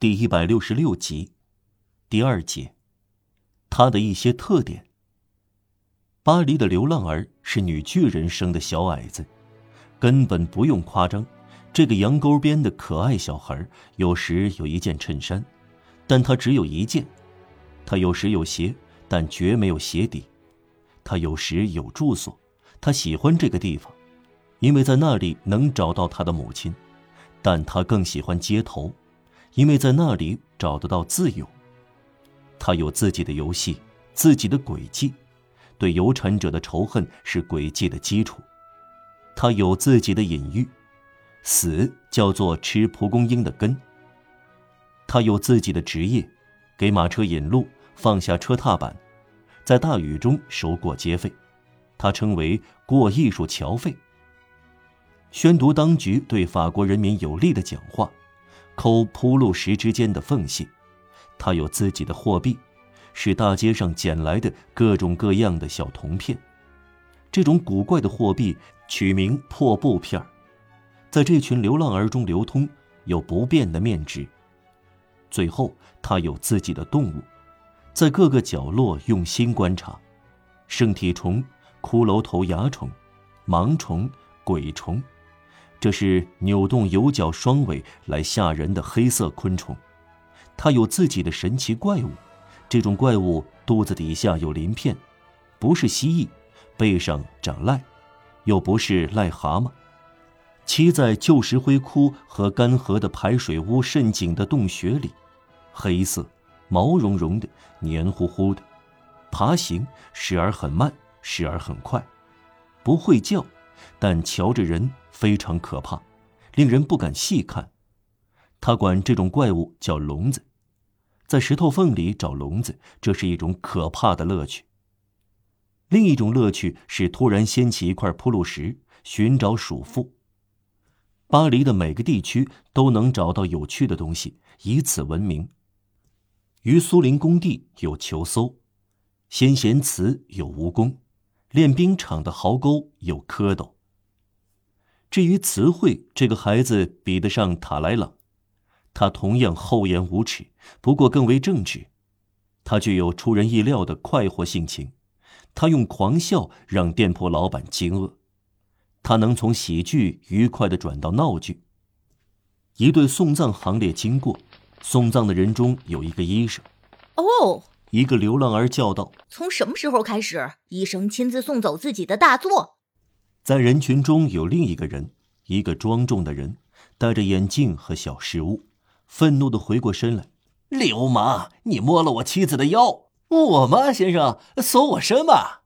第一百六十六集，第二节，他的一些特点。巴黎的流浪儿是女巨人生的小矮子，根本不用夸张。这个羊沟边的可爱小孩，有时有一件衬衫，但他只有一件；他有时有鞋，但绝没有鞋底；他有时有住所，他喜欢这个地方，因为在那里能找到他的母亲；但他更喜欢街头。因为在那里找得到自由。他有自己的游戏，自己的轨迹，对有产者的仇恨是轨迹的基础。他有自己的隐喻，死叫做吃蒲公英的根。他有自己的职业，给马车引路，放下车踏板，在大雨中收过街费，他称为过艺术桥费。宣读当局对法国人民有利的讲话。抠铺路石之间的缝隙，他有自己的货币，是大街上捡来的各种各样的小铜片。这种古怪的货币取名破布片儿，在这群流浪儿中流通，有不变的面值。最后，他有自己的动物，在各个角落用心观察：圣体虫、骷髅头蚜虫、盲虫、鬼虫。这是扭动有角双尾来吓人的黑色昆虫，它有自己的神奇怪物。这种怪物肚子底下有鳞片，不是蜥蜴，背上长癞，又不是癞蛤蟆。栖在旧石灰窟和干涸的排水屋渗井的洞穴里，黑色，毛茸茸的，黏糊糊的，爬行时而很慢，时而很快，不会叫，但瞧着人。非常可怕，令人不敢细看。他管这种怪物叫聋子，在石头缝里找聋子，这是一种可怕的乐趣。另一种乐趣是突然掀起一块铺路石，寻找鼠妇。巴黎的每个地区都能找到有趣的东西，以此闻名。于苏林工地有球搜，先贤祠有蜈蚣，练兵场的壕沟有蝌蚪。至于词汇，这个孩子比得上塔莱朗，他同样厚颜无耻，不过更为正直。他具有出人意料的快活性情，他用狂笑让店铺老板惊愕。他能从喜剧愉快的转到闹剧。一对送葬行列经过，送葬的人中有一个医生。哦，一个流浪儿叫道：“从什么时候开始，医生亲自送走自己的大作？”在人群中有另一个人，一个庄重的人，戴着眼镜和小饰物，愤怒的回过身来：“流氓，你摸了我妻子的腰！我吗，先生？搜我身吧！”